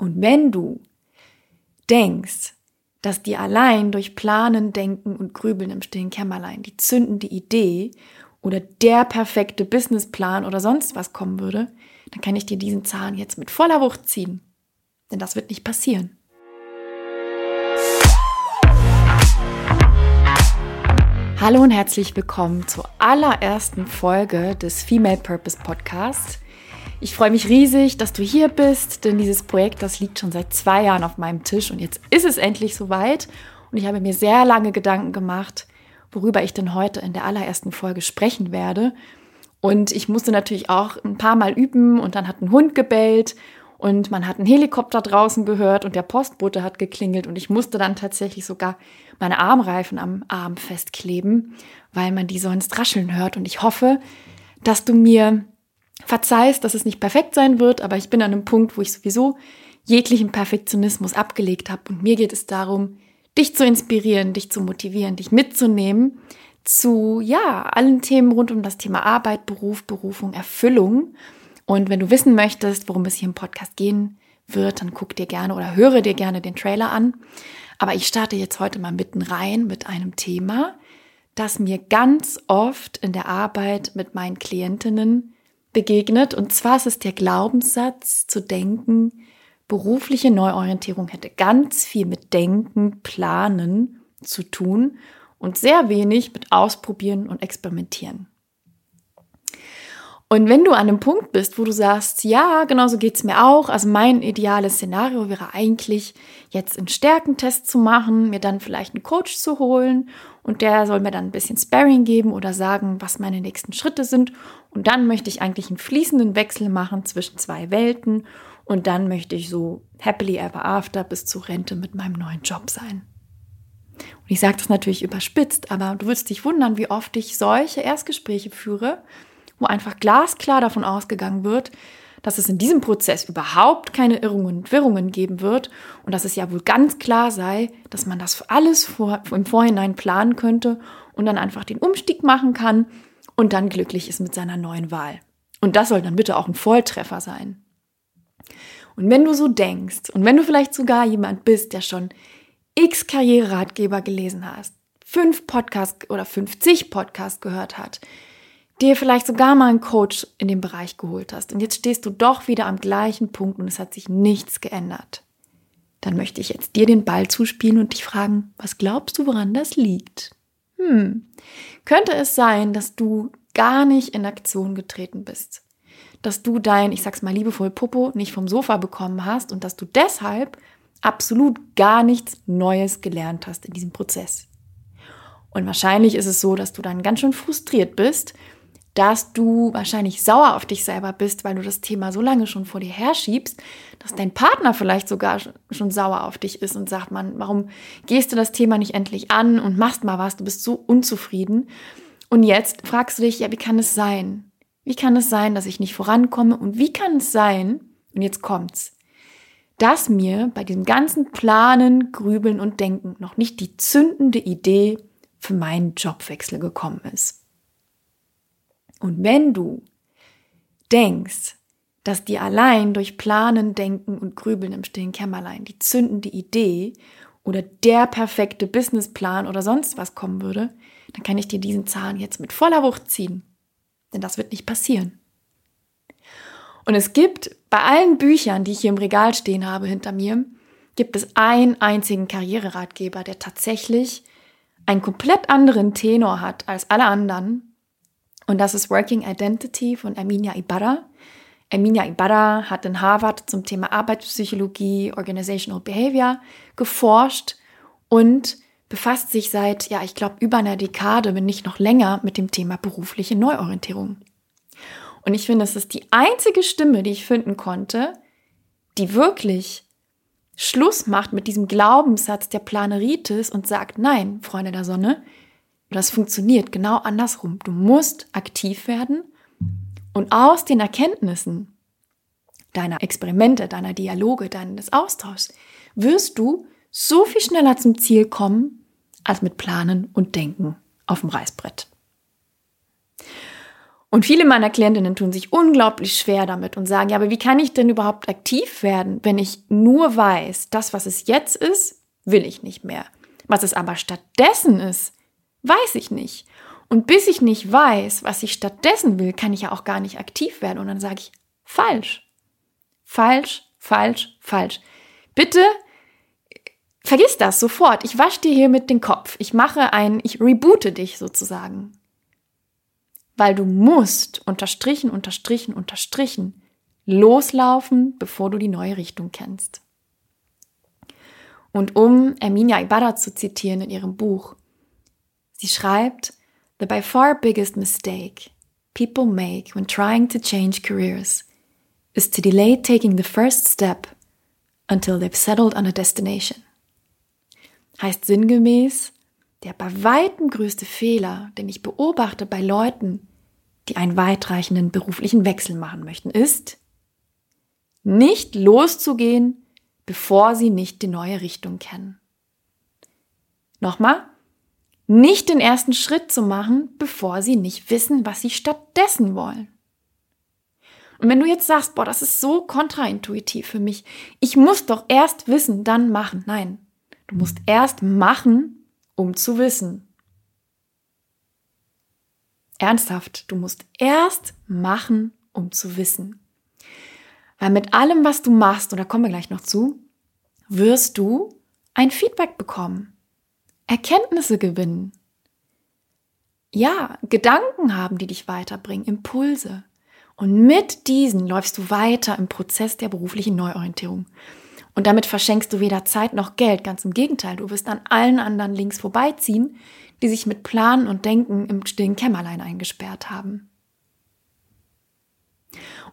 Und wenn du denkst, dass dir allein durch Planen, Denken und Grübeln im stillen Kämmerlein die zündende Idee oder der perfekte Businessplan oder sonst was kommen würde, dann kann ich dir diesen Zahn jetzt mit voller Wucht ziehen. Denn das wird nicht passieren. Hallo und herzlich willkommen zur allerersten Folge des Female Purpose Podcasts. Ich freue mich riesig, dass du hier bist, denn dieses Projekt, das liegt schon seit zwei Jahren auf meinem Tisch und jetzt ist es endlich soweit. Und ich habe mir sehr lange Gedanken gemacht, worüber ich denn heute in der allerersten Folge sprechen werde. Und ich musste natürlich auch ein paar Mal üben und dann hat ein Hund gebellt und man hat einen Helikopter draußen gehört und der Postbote hat geklingelt und ich musste dann tatsächlich sogar meine Armreifen am Arm festkleben, weil man die sonst rascheln hört. Und ich hoffe, dass du mir verzeihst, dass es nicht perfekt sein wird, aber ich bin an einem Punkt, wo ich sowieso jeglichen Perfektionismus abgelegt habe. Und mir geht es darum, dich zu inspirieren, dich zu motivieren, dich mitzunehmen zu, ja, allen Themen rund um das Thema Arbeit, Beruf, Berufung, Erfüllung. Und wenn du wissen möchtest, worum es hier im Podcast gehen wird, dann guck dir gerne oder höre dir gerne den Trailer an. Aber ich starte jetzt heute mal mitten rein mit einem Thema, das mir ganz oft in der Arbeit mit meinen Klientinnen begegnet. Und zwar ist es der Glaubenssatz zu denken, berufliche Neuorientierung hätte ganz viel mit Denken, Planen zu tun und sehr wenig mit Ausprobieren und Experimentieren. Und wenn du an einem Punkt bist, wo du sagst, ja, genau so geht's mir auch, also mein ideales Szenario wäre eigentlich, jetzt einen Stärkentest zu machen, mir dann vielleicht einen Coach zu holen und der soll mir dann ein bisschen Sparring geben oder sagen, was meine nächsten Schritte sind. Und dann möchte ich eigentlich einen fließenden Wechsel machen zwischen zwei Welten und dann möchte ich so happily ever after bis zur Rente mit meinem neuen Job sein. Und ich sage das natürlich überspitzt, aber du wirst dich wundern, wie oft ich solche Erstgespräche führe, wo einfach glasklar davon ausgegangen wird, dass es in diesem Prozess überhaupt keine Irrungen und Wirrungen geben wird und dass es ja wohl ganz klar sei, dass man das alles vor, im Vorhinein planen könnte und dann einfach den Umstieg machen kann und dann glücklich ist mit seiner neuen Wahl. Und das soll dann bitte auch ein Volltreffer sein. Und wenn du so denkst und wenn du vielleicht sogar jemand bist, der schon x Karriereratgeber gelesen hast, fünf Podcasts oder 50 Podcasts gehört hat, dir vielleicht sogar mal einen Coach in dem Bereich geholt hast und jetzt stehst du doch wieder am gleichen Punkt und es hat sich nichts geändert, dann möchte ich jetzt dir den Ball zuspielen und dich fragen, was glaubst du, woran das liegt? Hm, könnte es sein, dass du gar nicht in Aktion getreten bist? Dass du dein, ich sag's mal liebevoll, Popo nicht vom Sofa bekommen hast und dass du deshalb absolut gar nichts Neues gelernt hast in diesem Prozess. Und wahrscheinlich ist es so, dass du dann ganz schön frustriert bist dass du wahrscheinlich sauer auf dich selber bist, weil du das Thema so lange schon vor dir herschiebst, dass dein Partner vielleicht sogar schon sauer auf dich ist und sagt, man, warum gehst du das Thema nicht endlich an und machst mal was, du bist so unzufrieden. Und jetzt fragst du dich, ja, wie kann es sein? Wie kann es sein, dass ich nicht vorankomme? Und wie kann es sein, und jetzt kommt's, dass mir bei diesem ganzen Planen, Grübeln und Denken noch nicht die zündende Idee für meinen Jobwechsel gekommen ist? Und wenn du denkst, dass dir allein durch Planen, Denken und Grübeln im stillen Kämmerlein die zündende Idee oder der perfekte Businessplan oder sonst was kommen würde, dann kann ich dir diesen Zahn jetzt mit voller Wucht ziehen. Denn das wird nicht passieren. Und es gibt bei allen Büchern, die ich hier im Regal stehen habe hinter mir, gibt es einen einzigen Karriereratgeber, der tatsächlich einen komplett anderen Tenor hat als alle anderen und das ist Working Identity von Erminia Ibarra. Erminia Ibarra hat in Harvard zum Thema Arbeitspsychologie, Organizational Behavior geforscht und befasst sich seit, ja, ich glaube, über einer Dekade, wenn nicht noch länger, mit dem Thema berufliche Neuorientierung. Und ich finde, es ist die einzige Stimme, die ich finden konnte, die wirklich Schluss macht mit diesem Glaubenssatz der Planeritis und sagt, nein, Freunde der Sonne, das funktioniert genau andersrum. Du musst aktiv werden und aus den Erkenntnissen deiner Experimente, deiner Dialoge, deines Austauschs wirst du so viel schneller zum Ziel kommen als mit Planen und Denken auf dem Reißbrett. Und viele meiner Klientinnen tun sich unglaublich schwer damit und sagen, ja, aber wie kann ich denn überhaupt aktiv werden, wenn ich nur weiß, das, was es jetzt ist, will ich nicht mehr. Was es aber stattdessen ist, weiß ich nicht. Und bis ich nicht weiß, was ich stattdessen will, kann ich ja auch gar nicht aktiv werden. Und dann sage ich, falsch. Falsch, falsch, falsch. Bitte vergiss das sofort. Ich wasche dir hier mit den Kopf. Ich mache ein, ich reboote dich sozusagen weil du musst unterstrichen, unterstrichen, unterstrichen loslaufen, bevor du die neue Richtung kennst. Und um Erminia Ibarra zu zitieren in ihrem Buch, sie schreibt, The by far biggest mistake people make when trying to change careers is to delay taking the first step until they've settled on a destination. Heißt sinngemäß, der bei weitem größte Fehler, den ich beobachte bei Leuten, die einen weitreichenden beruflichen Wechsel machen möchten, ist, nicht loszugehen, bevor sie nicht die neue Richtung kennen. Nochmal, nicht den ersten Schritt zu machen, bevor sie nicht wissen, was sie stattdessen wollen. Und wenn du jetzt sagst, boah, das ist so kontraintuitiv für mich, ich muss doch erst wissen, dann machen. Nein, du musst erst machen, um zu wissen. Ernsthaft, du musst erst machen, um zu wissen. Weil mit allem, was du machst, und da kommen wir gleich noch zu, wirst du ein Feedback bekommen, Erkenntnisse gewinnen. Ja, Gedanken haben, die dich weiterbringen, Impulse. Und mit diesen läufst du weiter im Prozess der beruflichen Neuorientierung. Und damit verschenkst du weder Zeit noch Geld. Ganz im Gegenteil, du wirst an allen anderen links vorbeiziehen, die sich mit Planen und Denken im stillen Kämmerlein eingesperrt haben.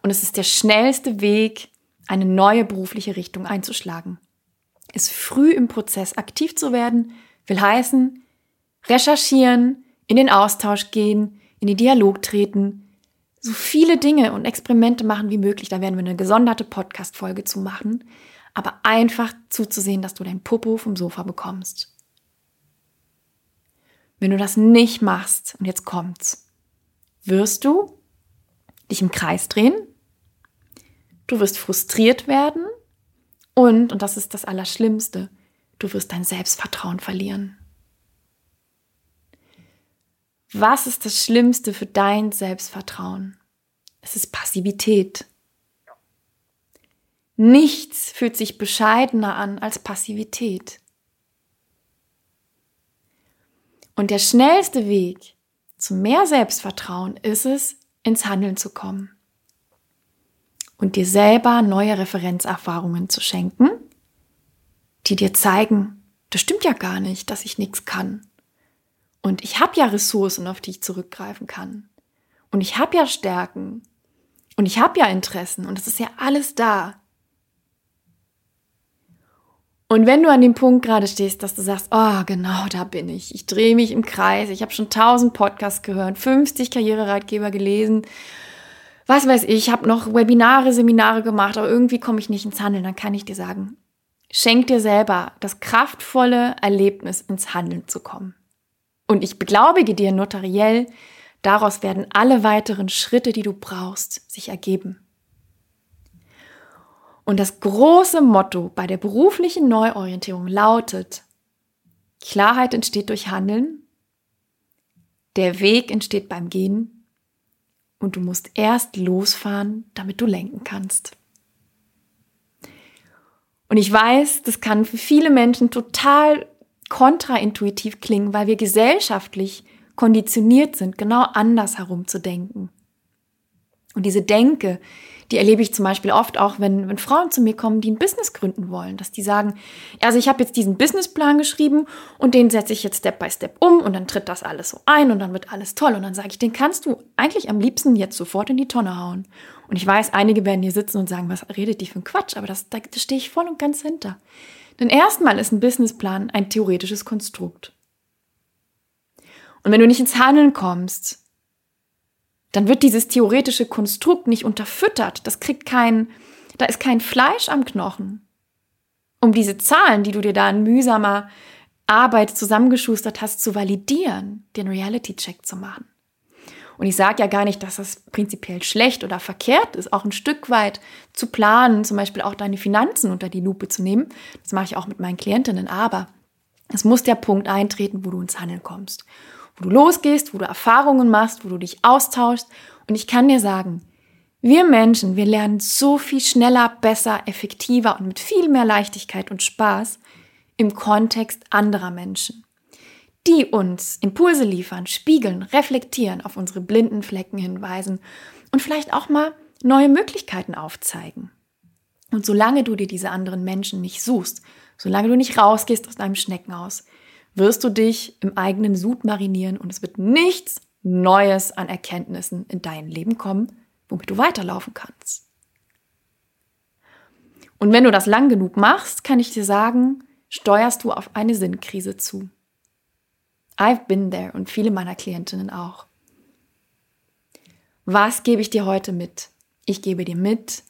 Und es ist der schnellste Weg, eine neue berufliche Richtung einzuschlagen. Ist früh im Prozess aktiv zu werden, will heißen, recherchieren, in den Austausch gehen, in den Dialog treten, so viele Dinge und Experimente machen wie möglich. Da werden wir eine gesonderte Podcast-Folge zu machen. Aber einfach zuzusehen, dass du dein Popo vom Sofa bekommst. Wenn du das nicht machst, und jetzt kommt's, wirst du dich im Kreis drehen, du wirst frustriert werden und, und das ist das Allerschlimmste, du wirst dein Selbstvertrauen verlieren. Was ist das Schlimmste für dein Selbstvertrauen? Es ist Passivität. Nichts fühlt sich bescheidener an als Passivität. Und der schnellste Weg zu mehr Selbstvertrauen ist es, ins Handeln zu kommen und dir selber neue Referenzerfahrungen zu schenken, die dir zeigen, das stimmt ja gar nicht, dass ich nichts kann. Und ich habe ja Ressourcen, auf die ich zurückgreifen kann. Und ich habe ja Stärken. Und ich habe ja Interessen. Und es ist ja alles da. Und wenn du an dem Punkt gerade stehst, dass du sagst, oh, genau, da bin ich. Ich drehe mich im Kreis. Ich habe schon tausend Podcasts gehört, 50 Karriereratgeber gelesen. Was weiß ich, ich habe noch Webinare, Seminare gemacht, aber irgendwie komme ich nicht ins Handeln. Dann kann ich dir sagen, schenk dir selber das kraftvolle Erlebnis, ins Handeln zu kommen. Und ich beglaubige dir notariell, daraus werden alle weiteren Schritte, die du brauchst, sich ergeben. Und das große Motto bei der beruflichen Neuorientierung lautet, Klarheit entsteht durch Handeln, der Weg entsteht beim Gehen und du musst erst losfahren, damit du lenken kannst. Und ich weiß, das kann für viele Menschen total kontraintuitiv klingen, weil wir gesellschaftlich konditioniert sind, genau anders herum zu denken. Und diese Denke, die erlebe ich zum Beispiel oft auch, wenn, wenn Frauen zu mir kommen, die ein Business gründen wollen, dass die sagen, also ich habe jetzt diesen Businessplan geschrieben und den setze ich jetzt Step by Step um und dann tritt das alles so ein und dann wird alles toll und dann sage ich, den kannst du eigentlich am liebsten jetzt sofort in die Tonne hauen. Und ich weiß, einige werden hier sitzen und sagen, was redet die für ein Quatsch, aber das, da, da stehe ich voll und ganz hinter. Denn erstmal ist ein Businessplan ein theoretisches Konstrukt. Und wenn du nicht ins Handeln kommst, dann wird dieses theoretische Konstrukt nicht unterfüttert. Das kriegt kein, da ist kein Fleisch am Knochen. Um diese Zahlen, die du dir da in mühsamer Arbeit zusammengeschustert hast, zu validieren, den Reality-Check zu machen. Und ich sage ja gar nicht, dass das prinzipiell schlecht oder verkehrt ist, auch ein Stück weit zu planen, zum Beispiel auch deine Finanzen unter die Lupe zu nehmen. Das mache ich auch mit meinen Klientinnen. Aber es muss der Punkt eintreten, wo du ins Handeln kommst. Wo du losgehst, wo du Erfahrungen machst, wo du dich austauschst. Und ich kann dir sagen, wir Menschen, wir lernen so viel schneller, besser, effektiver und mit viel mehr Leichtigkeit und Spaß im Kontext anderer Menschen die uns Impulse liefern, spiegeln, reflektieren, auf unsere blinden Flecken hinweisen und vielleicht auch mal neue Möglichkeiten aufzeigen. Und solange du dir diese anderen Menschen nicht suchst, solange du nicht rausgehst aus deinem Schneckenhaus, wirst du dich im eigenen Sud marinieren und es wird nichts Neues an Erkenntnissen in dein Leben kommen, womit du weiterlaufen kannst. Und wenn du das lang genug machst, kann ich dir sagen, steuerst du auf eine Sinnkrise zu. I've been there und viele meiner Klientinnen auch. Was gebe ich dir heute mit? Ich gebe dir mit,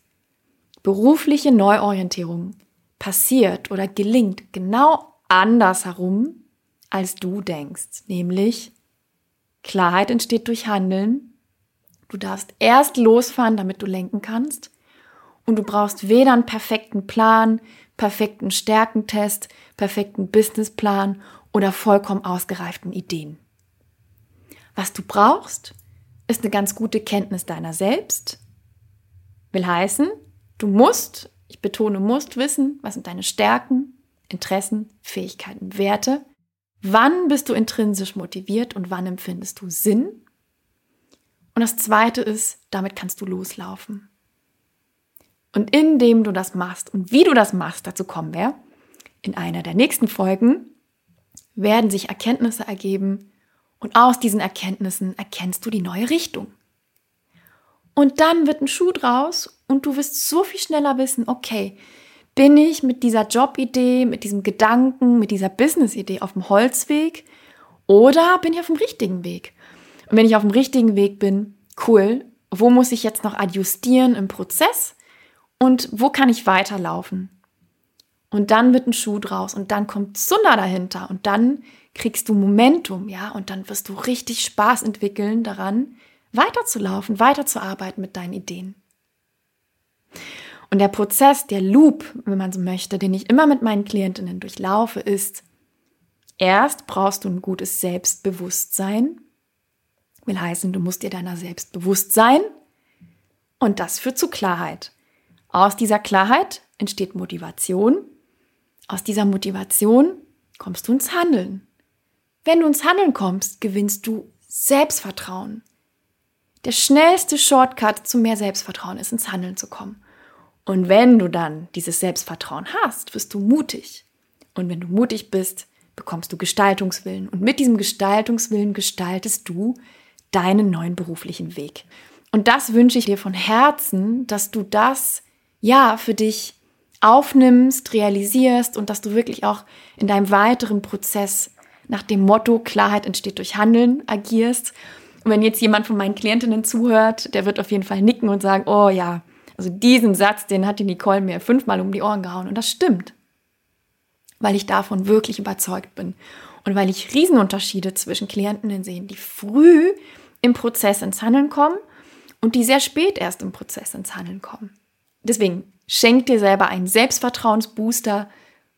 berufliche Neuorientierung passiert oder gelingt genau andersherum, als du denkst. Nämlich, Klarheit entsteht durch Handeln. Du darfst erst losfahren, damit du lenken kannst. Und du brauchst weder einen perfekten Plan, perfekten Stärkentest, perfekten Businessplan oder vollkommen ausgereiften Ideen. Was du brauchst, ist eine ganz gute Kenntnis deiner selbst. Will heißen, du musst, ich betone, musst wissen, was sind deine Stärken, Interessen, Fähigkeiten, Werte. Wann bist du intrinsisch motiviert und wann empfindest du Sinn? Und das zweite ist, damit kannst du loslaufen. Und indem du das machst und wie du das machst, dazu kommen wir in einer der nächsten Folgen, werden sich Erkenntnisse ergeben und aus diesen Erkenntnissen erkennst du die neue Richtung. Und dann wird ein Schuh draus und du wirst so viel schneller wissen, okay, bin ich mit dieser Jobidee, mit diesem Gedanken, mit dieser Businessidee auf dem Holzweg oder bin ich auf dem richtigen Weg? Und wenn ich auf dem richtigen Weg bin, cool, wo muss ich jetzt noch adjustieren im Prozess und wo kann ich weiterlaufen? Und dann wird ein Schuh draus und dann kommt Zunder dahinter und dann kriegst du Momentum, ja, und dann wirst du richtig Spaß entwickeln daran, weiterzulaufen, weiterzuarbeiten mit deinen Ideen. Und der Prozess, der Loop, wenn man so möchte, den ich immer mit meinen Klientinnen durchlaufe, ist, erst brauchst du ein gutes Selbstbewusstsein. Will heißen, du musst dir deiner selbst bewusst sein. Und das führt zu Klarheit. Aus dieser Klarheit entsteht Motivation aus dieser Motivation kommst du ins Handeln. Wenn du ins Handeln kommst, gewinnst du Selbstvertrauen. Der schnellste Shortcut zu mehr Selbstvertrauen ist, ins Handeln zu kommen. Und wenn du dann dieses Selbstvertrauen hast, wirst du mutig. Und wenn du mutig bist, bekommst du Gestaltungswillen. Und mit diesem Gestaltungswillen gestaltest du deinen neuen beruflichen Weg. Und das wünsche ich dir von Herzen, dass du das ja für dich aufnimmst, realisierst und dass du wirklich auch in deinem weiteren Prozess nach dem Motto Klarheit entsteht durch Handeln agierst. Und wenn jetzt jemand von meinen Klientinnen zuhört, der wird auf jeden Fall nicken und sagen, oh ja, also diesen Satz, den hat die Nicole mir fünfmal um die Ohren gehauen. Und das stimmt, weil ich davon wirklich überzeugt bin. Und weil ich Riesenunterschiede zwischen Klientinnen sehe, die früh im Prozess ins Handeln kommen und die sehr spät erst im Prozess ins Handeln kommen. Deswegen Schenk dir selber einen Selbstvertrauensbooster,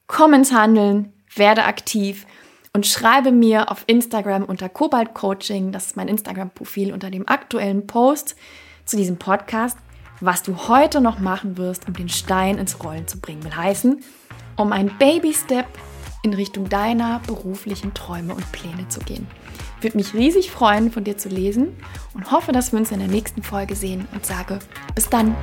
komm ins Handeln, werde aktiv und schreibe mir auf Instagram unter Kobalt Coaching, das ist mein Instagram-Profil unter dem aktuellen Post zu diesem Podcast, was du heute noch machen wirst, um den Stein ins Rollen zu bringen. Will heißen, um ein Baby-Step in Richtung deiner beruflichen Träume und Pläne zu gehen. Würde mich riesig freuen, von dir zu lesen und hoffe, dass wir uns in der nächsten Folge sehen und sage bis dann.